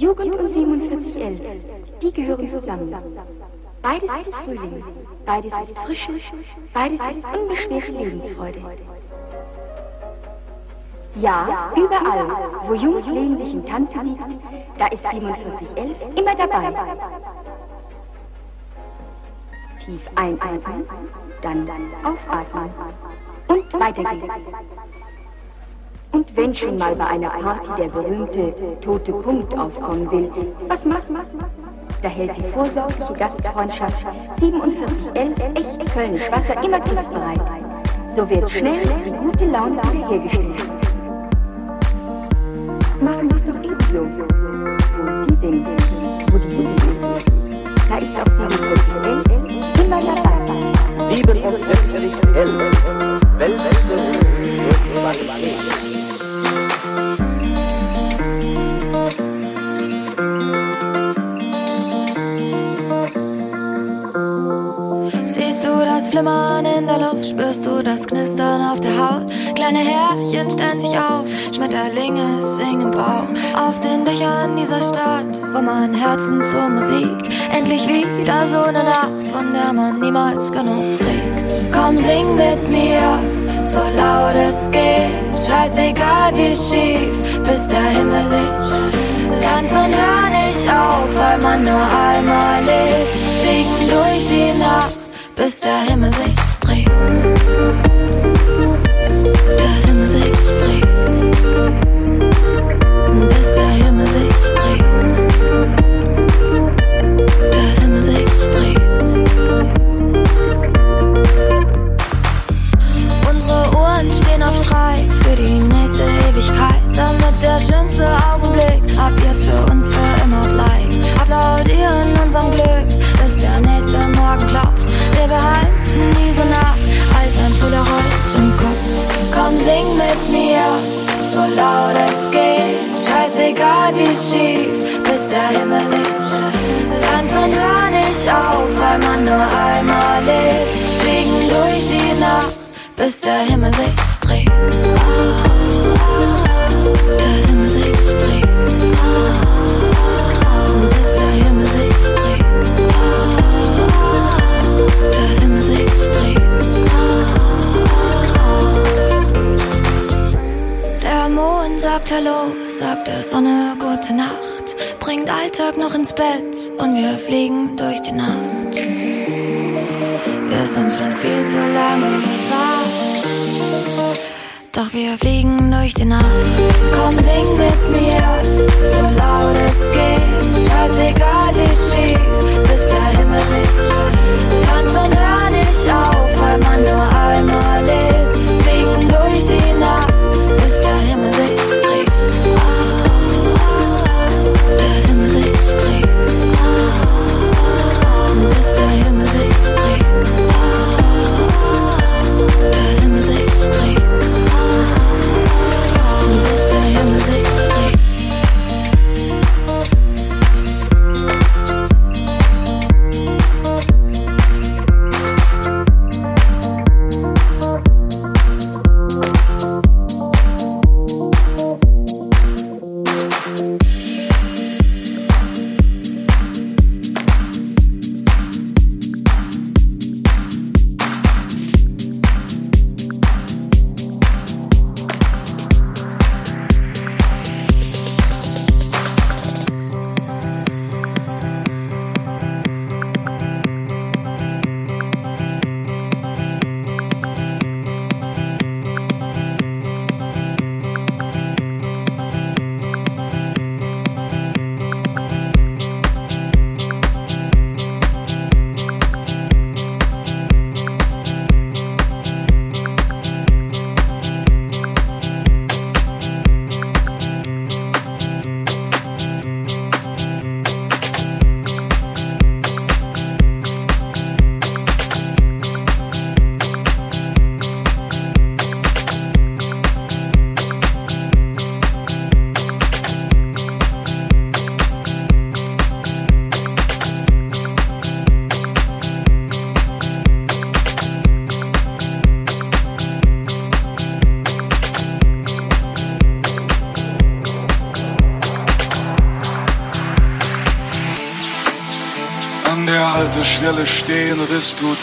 Jugend und 4711, die gehören zusammen. Beides ist Frühling, beides ist Frische, beides ist unbeschwerte Lebensfreude. Ja, überall, wo junges Leben sich im Tanze wiegt, da ist 4711 immer dabei. Tief einatmen, dann aufatmen. Und weiter geht's. Und wenn schon mal bei einer Party der berühmte tote Punkt aufkommen will, was macht man? Da hält die vorsorgliche Gastfreundschaft 4711 echt Kölnisch Wasser immer griffbereit. So wird schnell die gute Laune wiederhergestellt. Machen Sie es doch ebenso. Wo Sie sind, wo die Jugend ist, da ist auch 4711 immer dabei. 4711 Weltwechsel durch Rivalität. Flimmern in der Luft, spürst du das Knistern auf der Haut. Kleine Härchen stellen sich auf, Schmetterlinge singen im Bauch. Auf den Dächern dieser Stadt, wo man Herzen zur Musik. Endlich wieder so eine Nacht, von der man niemals genug kriegt. Komm, sing mit mir, so laut es geht. Scheißegal wie schief, bis der Himmel sieht. Tanz und hör nicht auf, weil man nur einmal lebt. Fliegen durch die Nacht bis der Himmel sich dreht. Der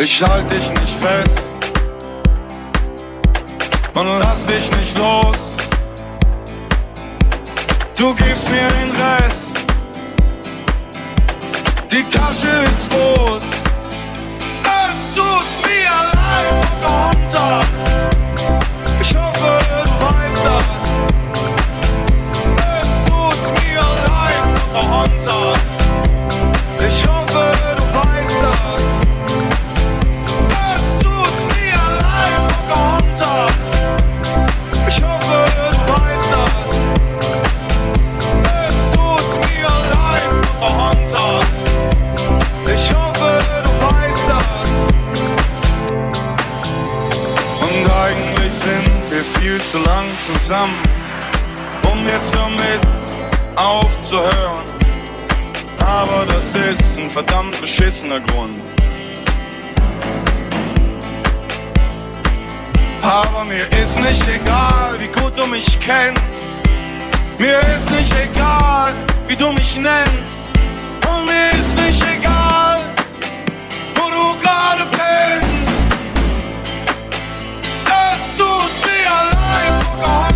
Ich halte dich nicht fest und lass dich nicht los. Du gibst mir den Rest, die Tasche ist groß. Es tut mir leid, runter. Ich hoffe, du weißt das. Es tut mir leid, runter. Zu lang zusammen, um jetzt damit aufzuhören. Aber das ist ein verdammt beschissener Grund. Aber mir ist nicht egal, wie gut du mich kennst. Mir ist nicht egal, wie du mich nennst. Und mir ist nicht egal, leid,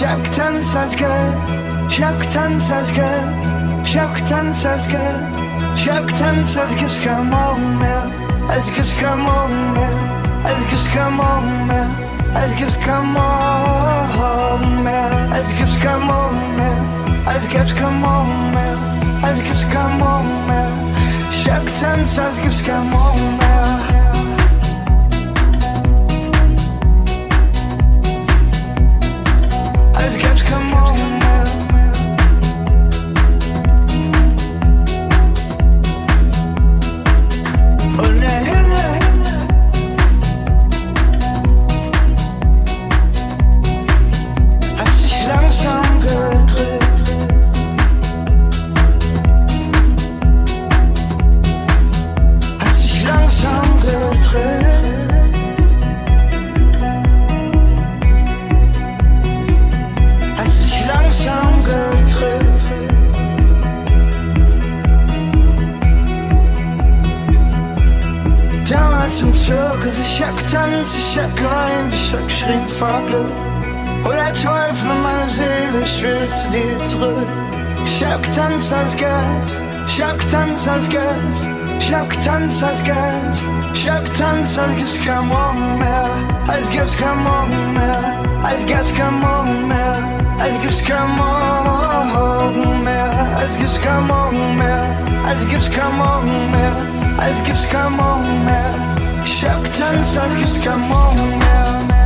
Şevkten sazgaz Şevkten sazgaz Şevkten sazgaz Şevkten sazgaz Come on man. Azgaz come on man. Azgaz come on man. Azgaz come on man. Azgaz come on man. Azgaz come on man. Azgaz come on man. Şevkten sazgaz come on man. ich hab rein, ich hab geschrien, Fahrgel. Oh, der Teufel, meine Seele, ich will zu dir zurück. Ich hab getanzt, als gäb's, ich hab getanzt, als gäb's, ich hab getanzt, als gäb's, ich hab getanzt, als gäb's kein Morgen mehr, als gäb's kein Morgen mehr, als gäb's kein Morgen mehr, als gäb's kein Morgen mehr, als gäb's kein Morgen mehr, als gäb's kein Morgen mehr, als gäb's kein Morgen mehr. köpt en svensk ska många.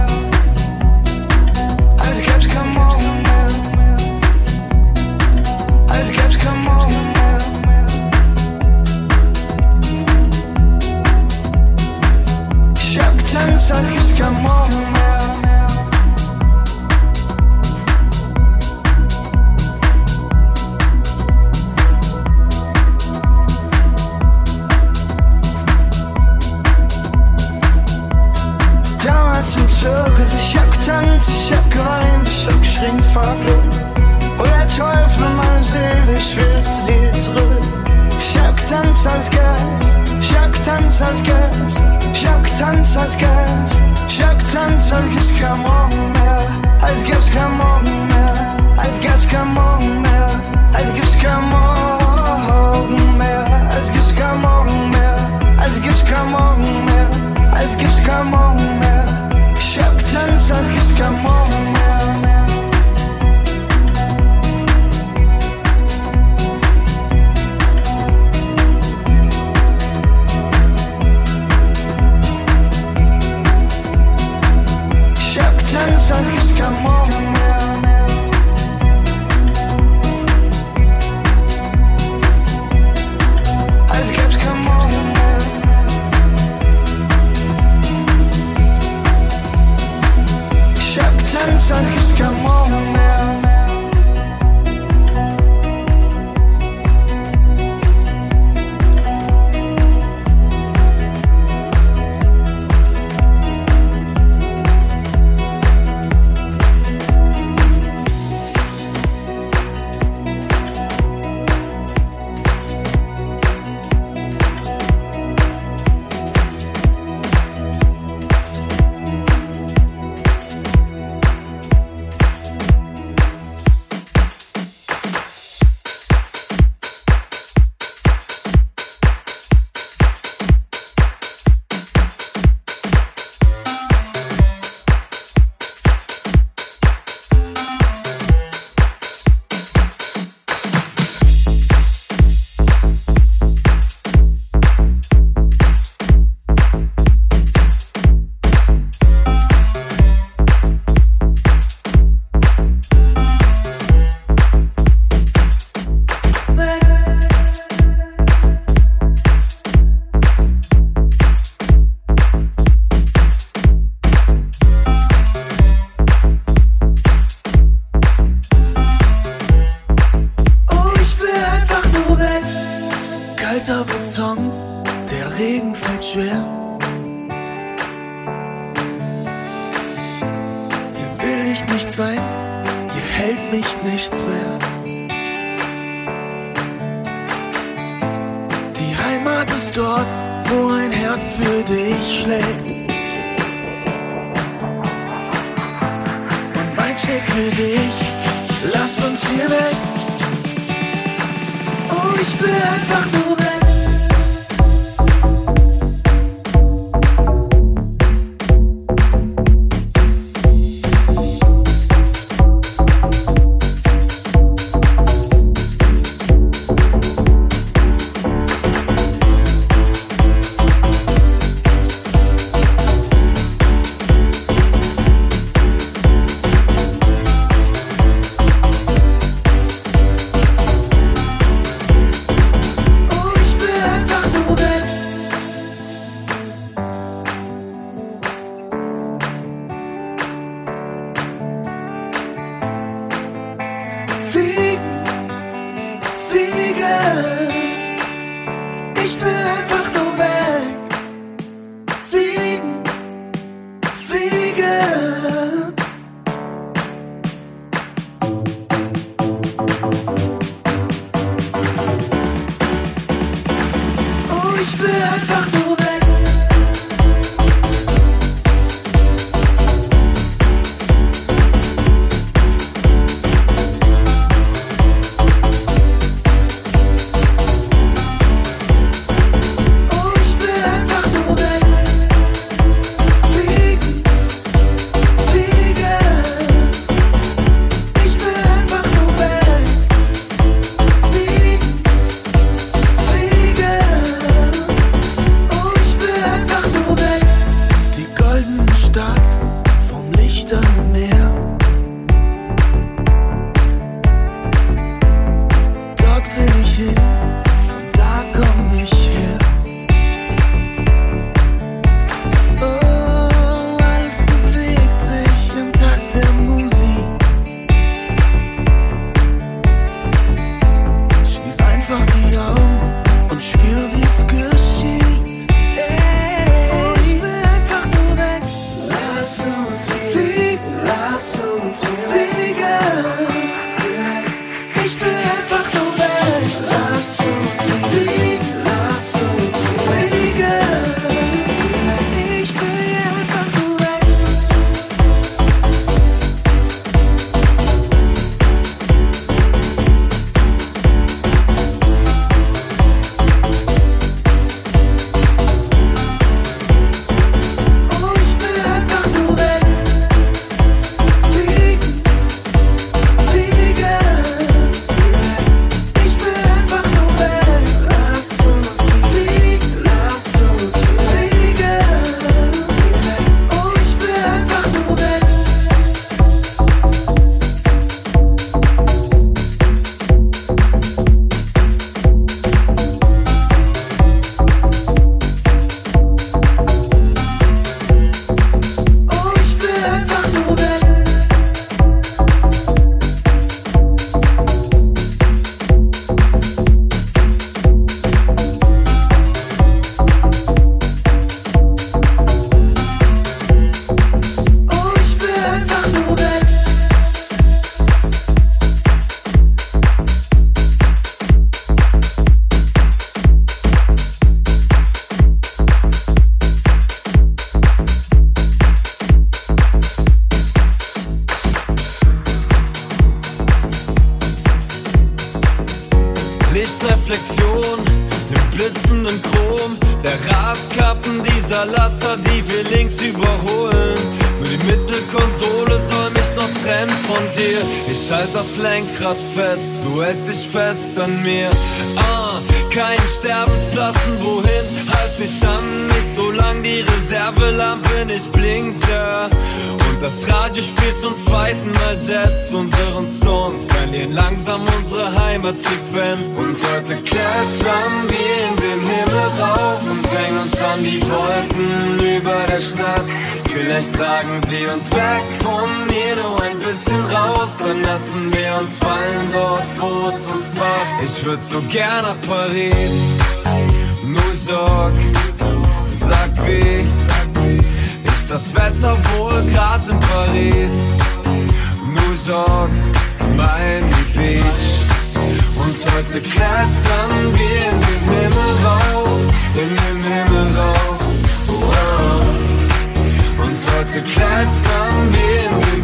York, Miami Beach. Und heute klettern wir in den Himmel rauf, in den Himmel rauf. Wow. Und heute klettern wir in den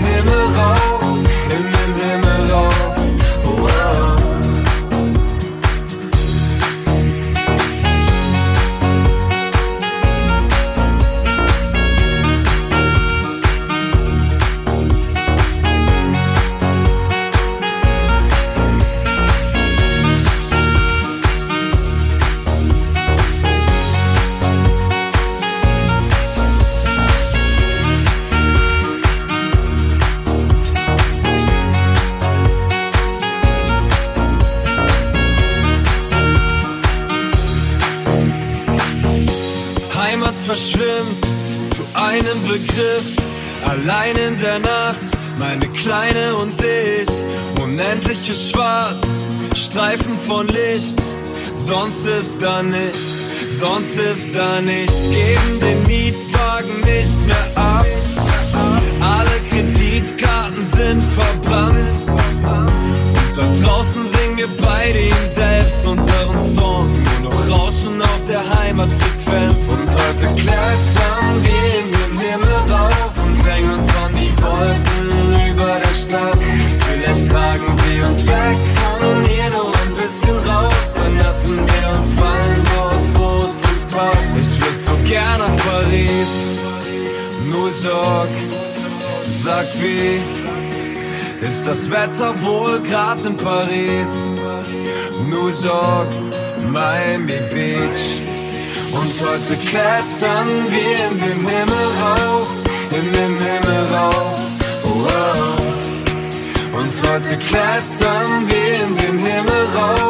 ist das Wetter wohl grad in Paris, New York, Miami Beach. Und heute klettern wir in den Himmel rauf, in den Himmel rauf. Wow. Und heute klettern wir in den Himmel rauf.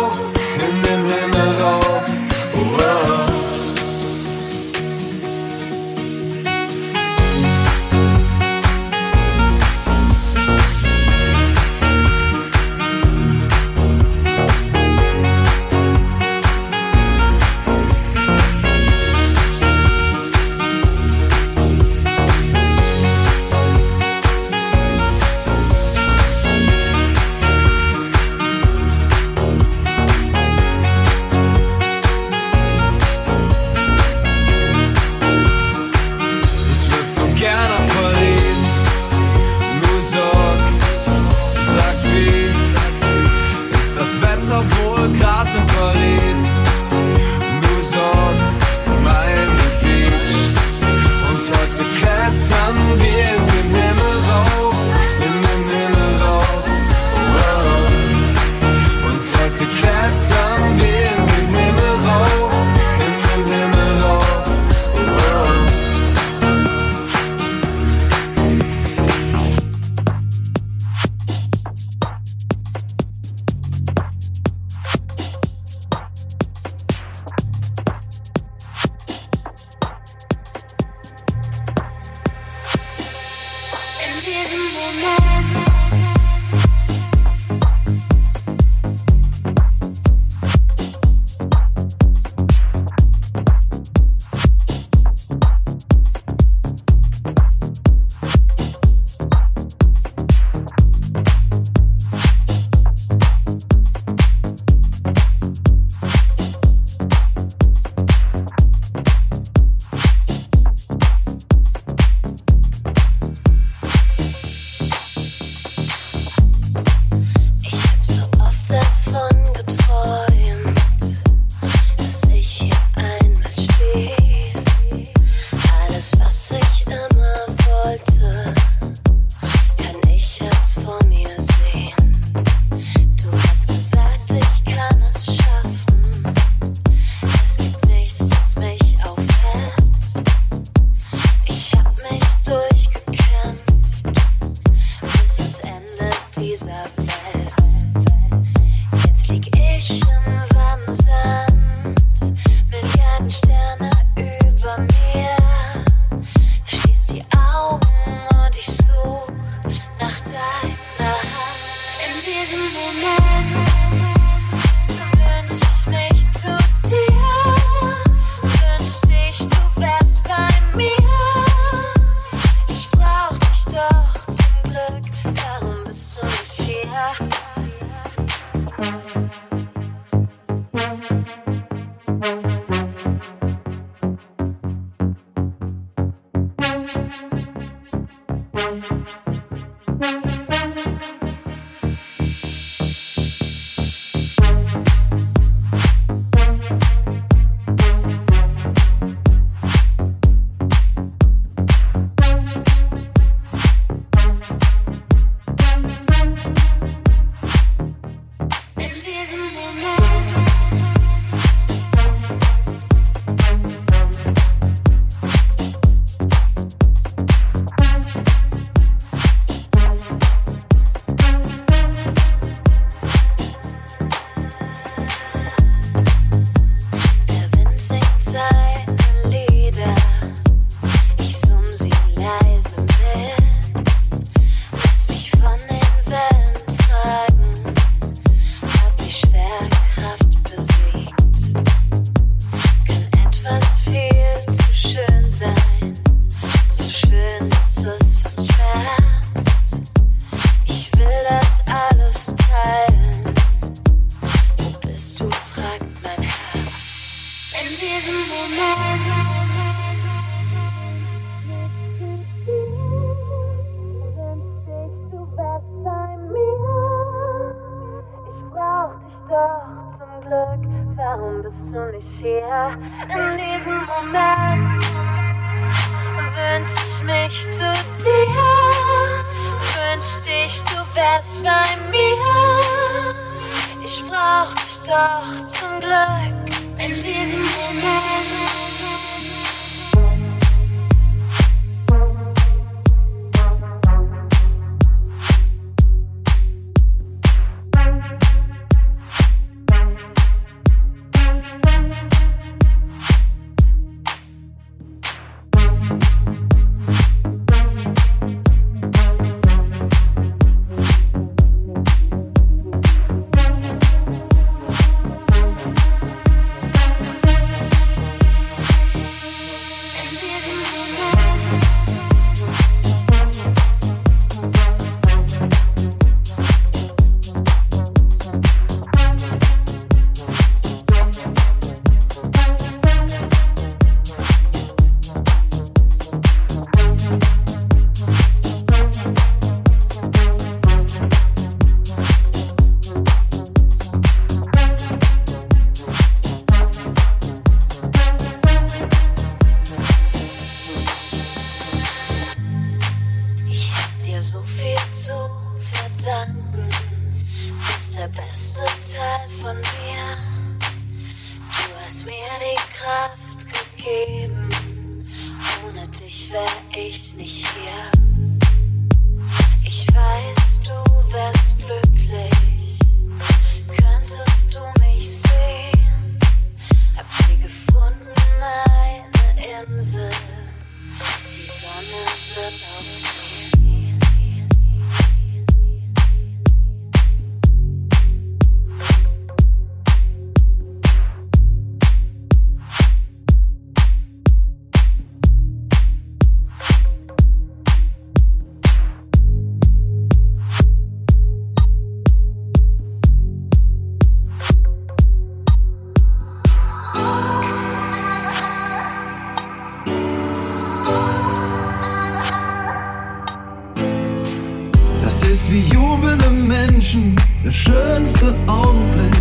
Menschen der schönste Augenblick.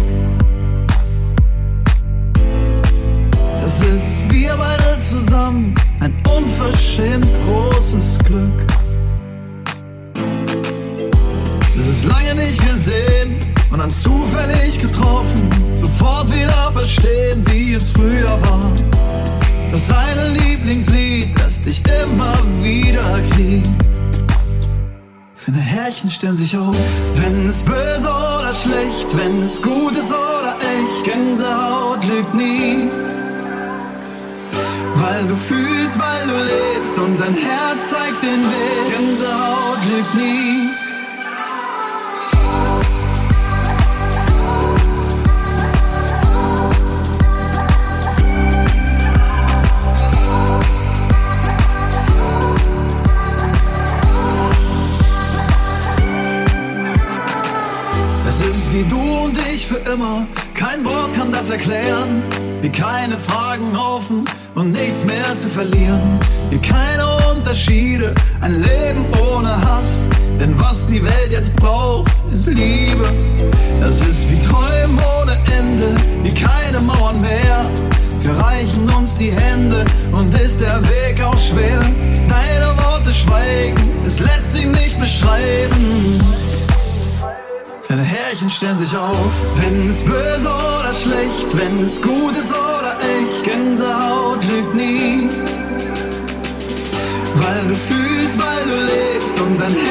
Das ist wir beide zusammen, ein unverschämt großes Glück. Das ist lange nicht gesehen und dann zufällig getroffen, sofort wieder verstehen, wie es früher war. Das eine Lieblingslied, das dich immer wieder kriegt. Deine Härchen stellen sich auf. Wenn es böse oder schlecht, wenn es gut ist oder echt, Gänsehaut lügt nie. Weil du fühlst, weil du lebst und dein Herz zeigt den Weg. Gänsehaut lügt nie. immer. Kein Wort kann das erklären, wie keine Fragen offen und nichts mehr zu verlieren. Wie keine Unterschiede, ein Leben ohne Hass. Denn was die Welt jetzt braucht, ist Liebe. Das ist wie Träume ohne Ende, wie keine Mauern mehr. Wir reichen uns die Hände und ist der Weg auch schwer. Deine Worte schweigen, es lässt sich nicht beschreiben. Märchen stellen sich auf. Wenn es böse oder schlecht, wenn es gut ist oder echt, Gänsehaut lügt nie. Weil du fühlst, weil du lebst und dein Herz.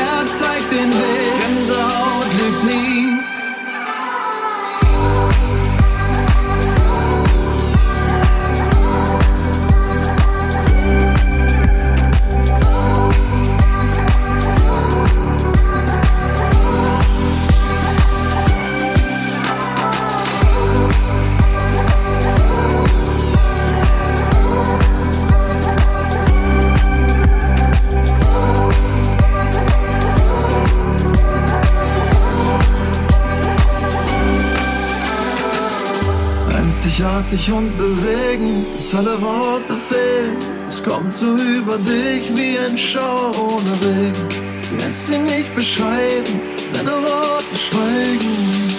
Mutig und bewegen, dass alle Worte fehlen. Es kommt so über dich wie ein Schauer ohne Regen. Lässt sie nicht beschreiben, deine Worte schweigen.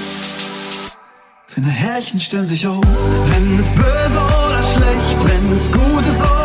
Deine Härchen stellen sich auf, wenn es böse oder schlecht, wenn es gut ist oder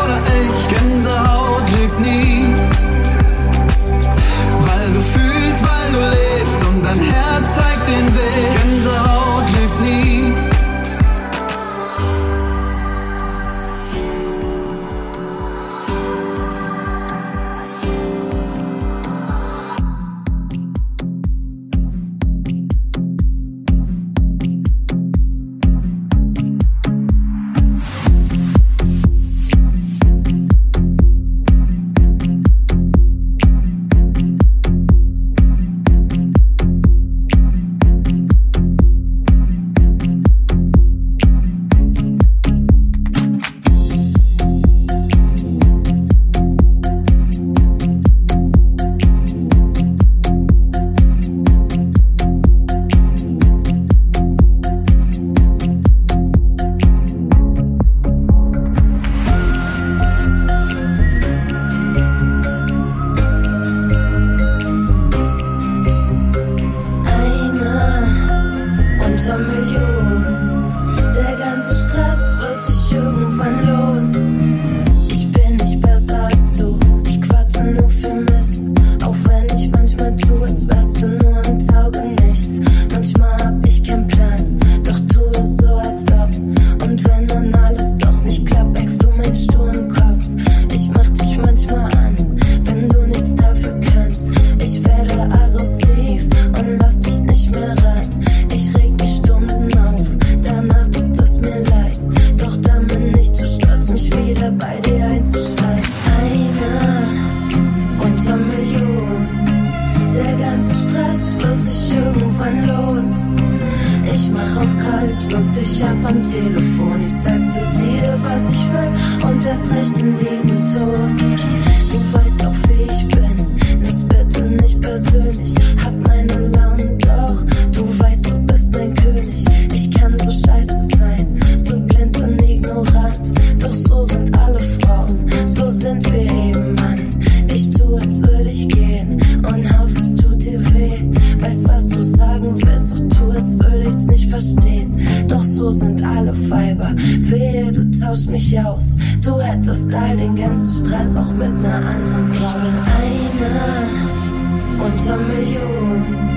Alle Fiber, Wehe, du tausch mich aus. Du hättest all den ganzen Stress auch mit ner anderen Frau. Ich bin einer unter Millionen.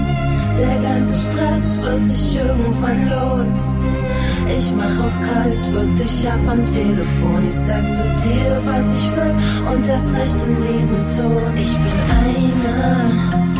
Der ganze Stress wird sich irgendwann lohnen. Ich mach auf kalt, wirk dich ab am Telefon. Ich sag zu dir, was ich will und erst recht in diesem Ton. Ich bin einer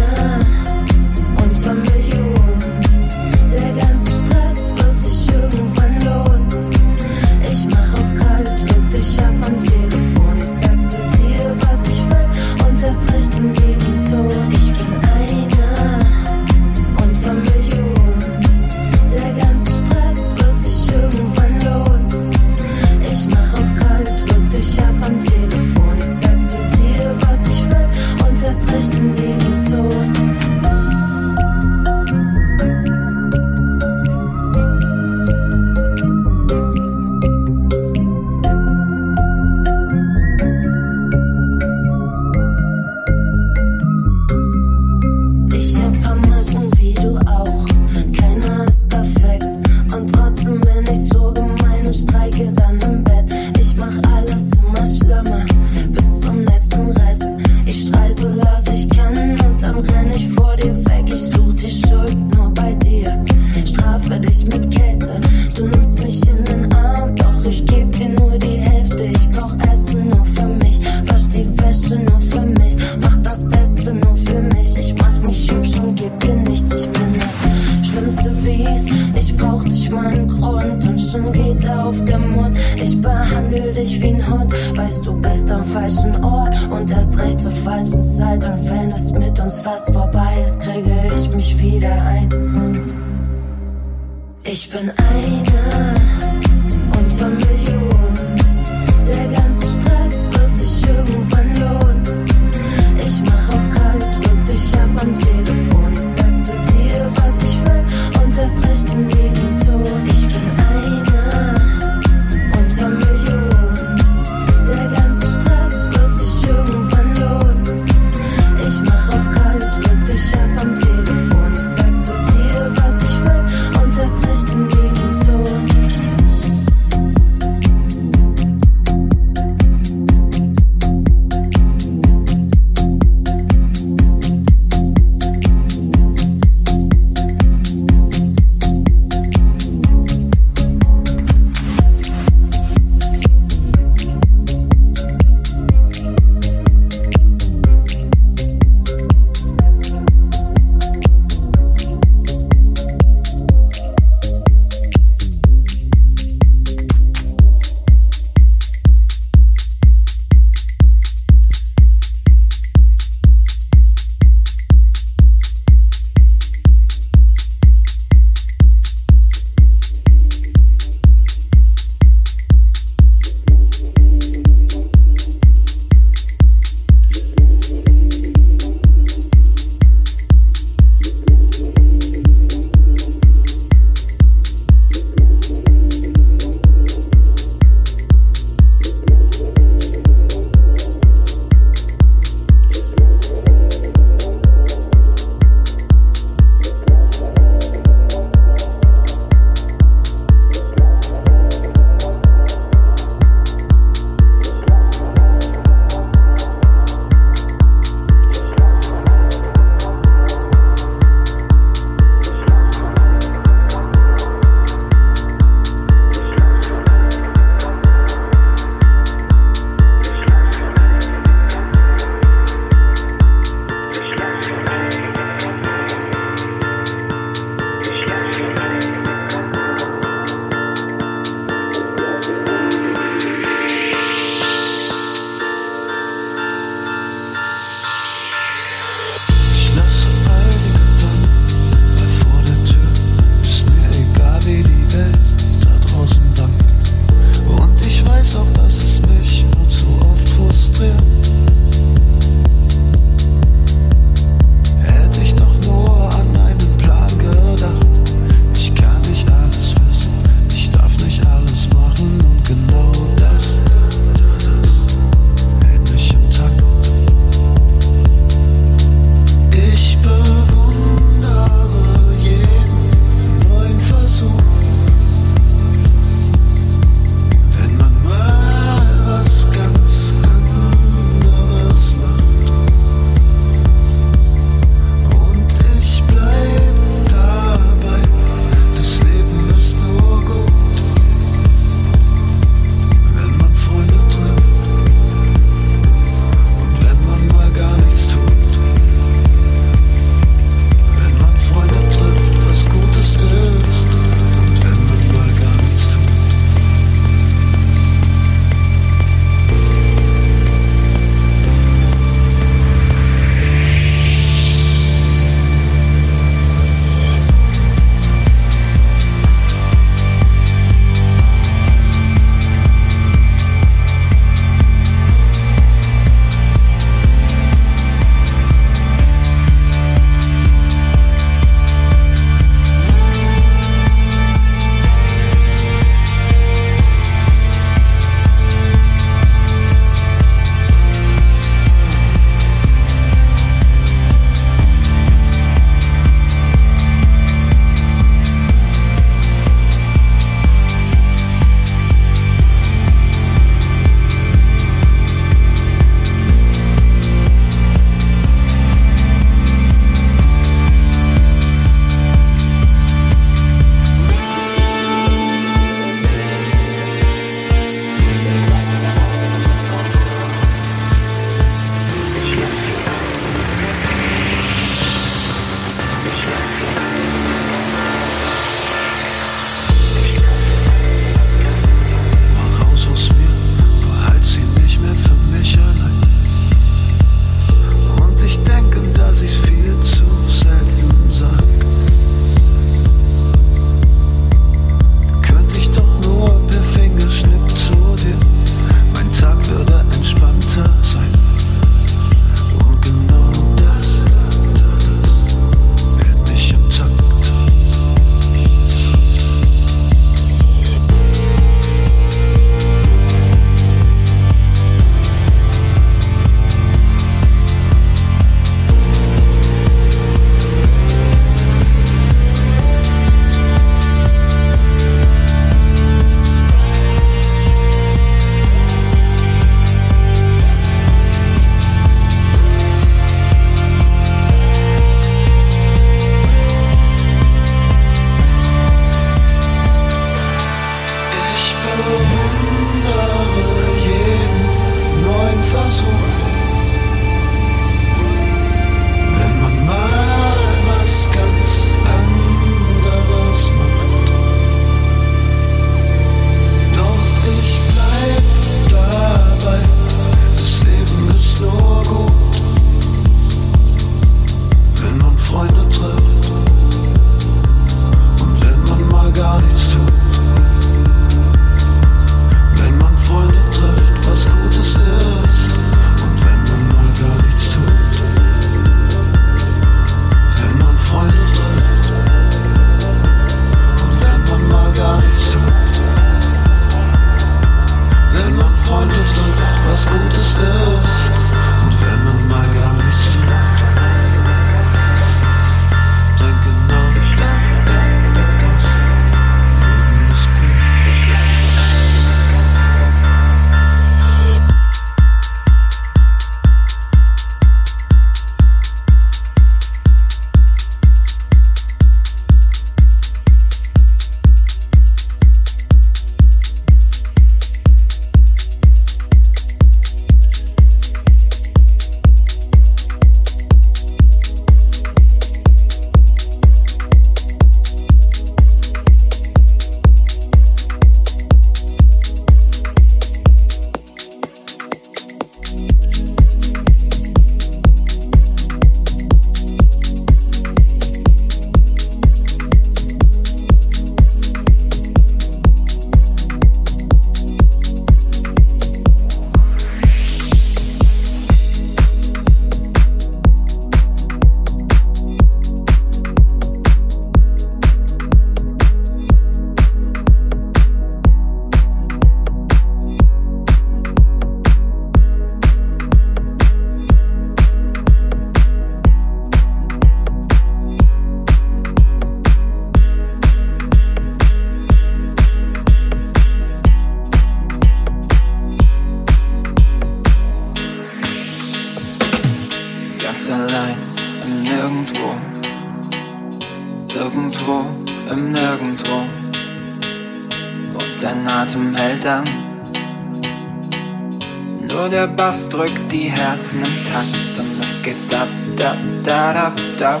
Nur der Bass drückt die Herzen im Takt und es geht ab, ab, da, da, da.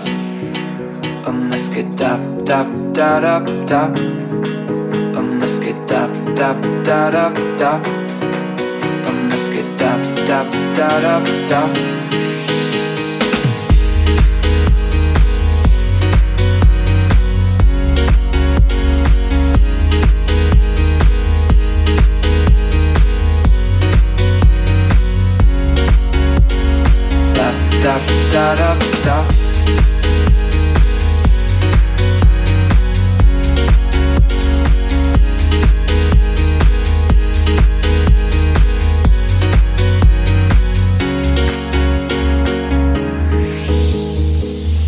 Und es geht ab, ab, da, da, da. Und es geht ab, ab, da, da, da. Und es geht ab, ab, da, da, da. da da da da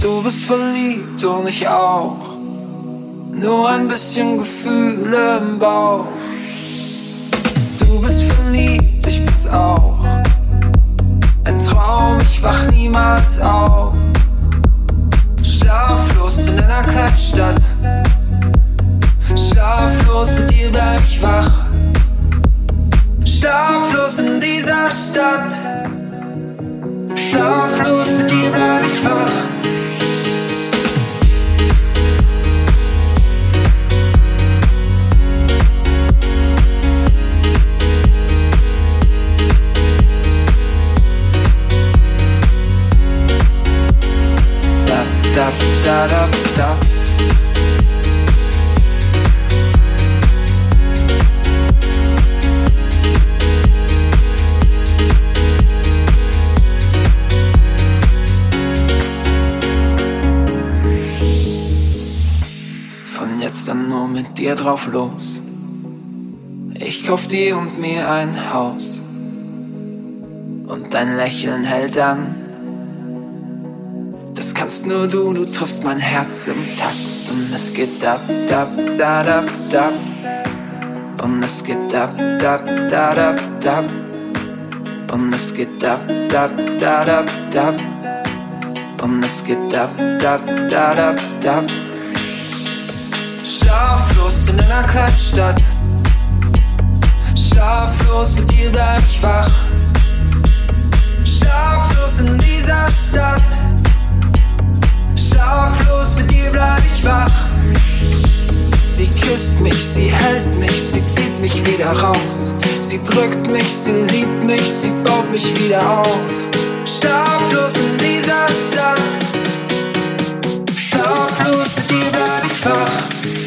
Du bist verliebt und ich auch. Nur ein bisschen Gefühle im Bauch. Du bist verliebt, ich bin's auch. Ich wach niemals auf. Schlaflos in einer Kleinstadt. Schlaflos mit dir bleib ich wach. Schlaflos in dieser Stadt. Schlaflos mit dir bleib ich wach. Da da. Von jetzt an nur mit dir drauf los. Ich kauf dir und mir ein Haus. Und dein Lächeln hält an. Kannst nur du, du triffst mein Herz im Takt. Und es geht ab, ab, da, da, da. Und es geht ab, ab, da, da, da. Und es geht ab, ab, da, da, da. Und es geht ab, ab, da, da, da. Schlaflos in einer Kleinstadt. Schlaflos mit dir bleib ich wach. Schlaflos in dieser Stadt. Schlaflos mit dir bleib ich wach. Sie küsst mich, sie hält mich, sie zieht mich wieder raus. Sie drückt mich, sie liebt mich, sie baut mich wieder auf. Schlaflos in dieser Stadt. Schlaflos mit dir bleib ich wach.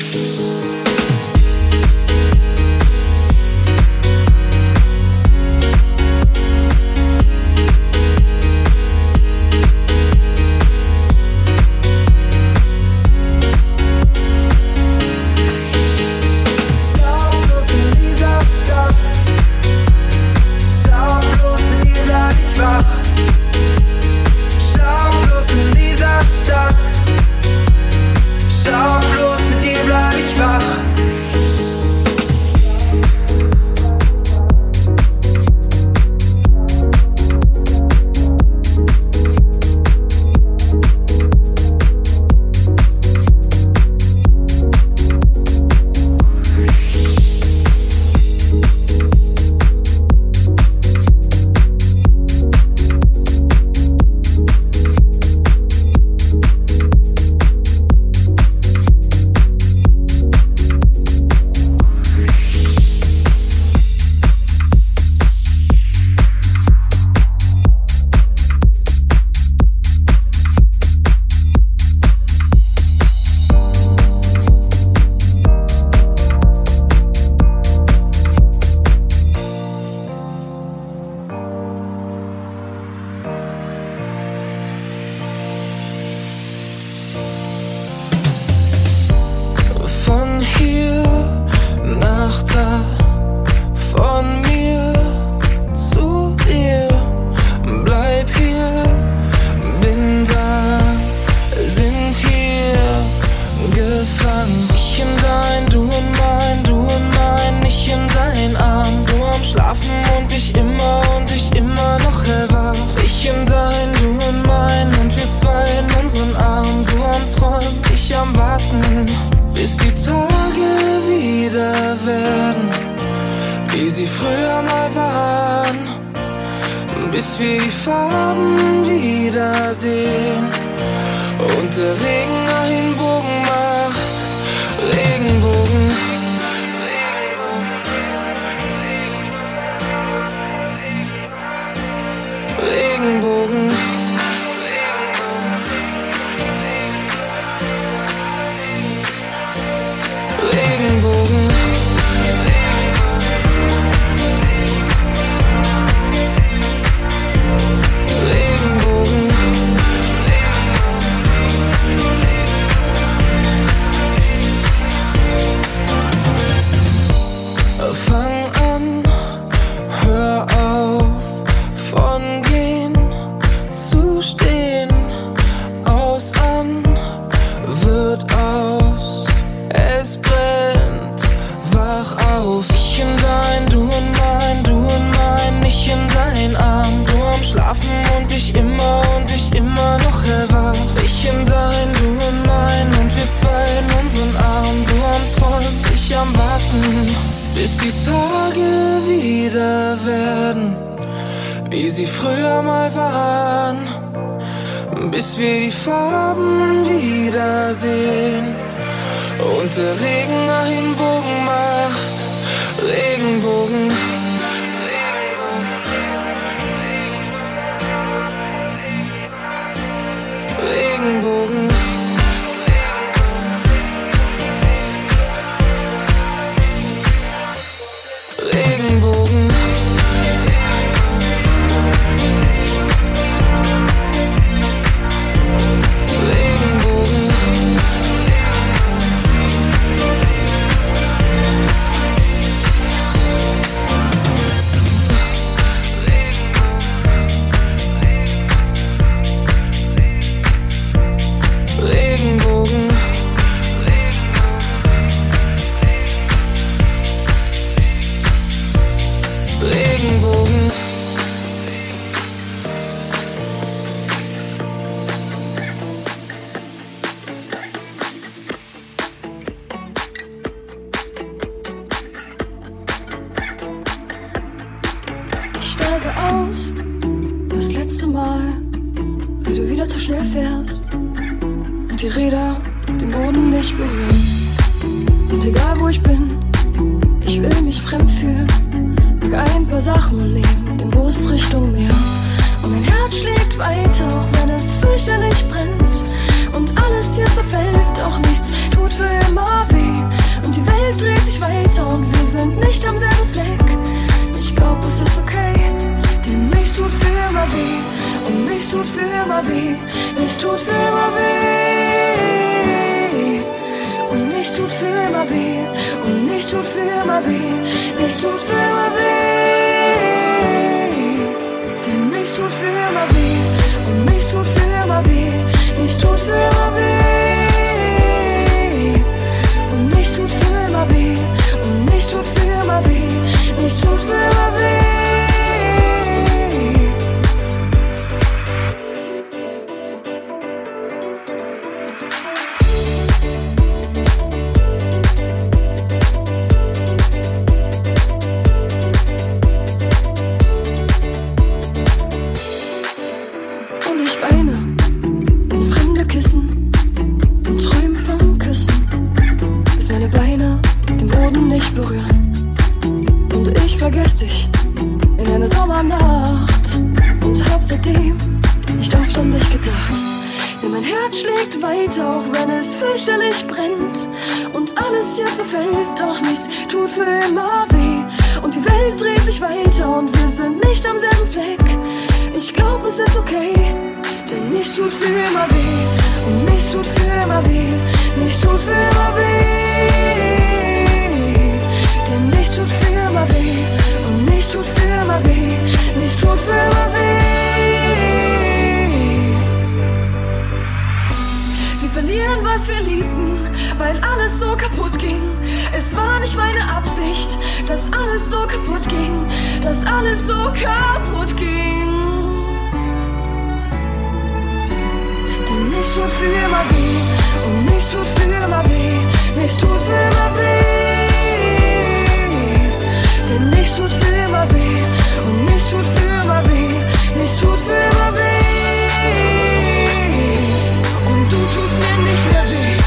für immer weh. Und die Welt dreht sich weiter und wir sind nicht am selben Fleck. Ich glaub, es ist okay, denn nichts tut für immer weh. Und nichts tut für immer weh, nichts tut für immer weh. Denn nichts tut für immer weh, und nichts tut für immer weh, nichts tut für immer weh. Wir verlieren, was wir liebten, weil alles so kaputt ging. Es war nicht meine Absicht, dass alles so kaputt ging, dass alles so kaputt ging. Denn nichts tut für immer weh, und nichts tut für immer weh, nichts tut für immer weh. Denn nichts tut für immer weh, und nichts tut für immer weh, nichts tut für immer weh. Und du tust mir nicht mehr weh.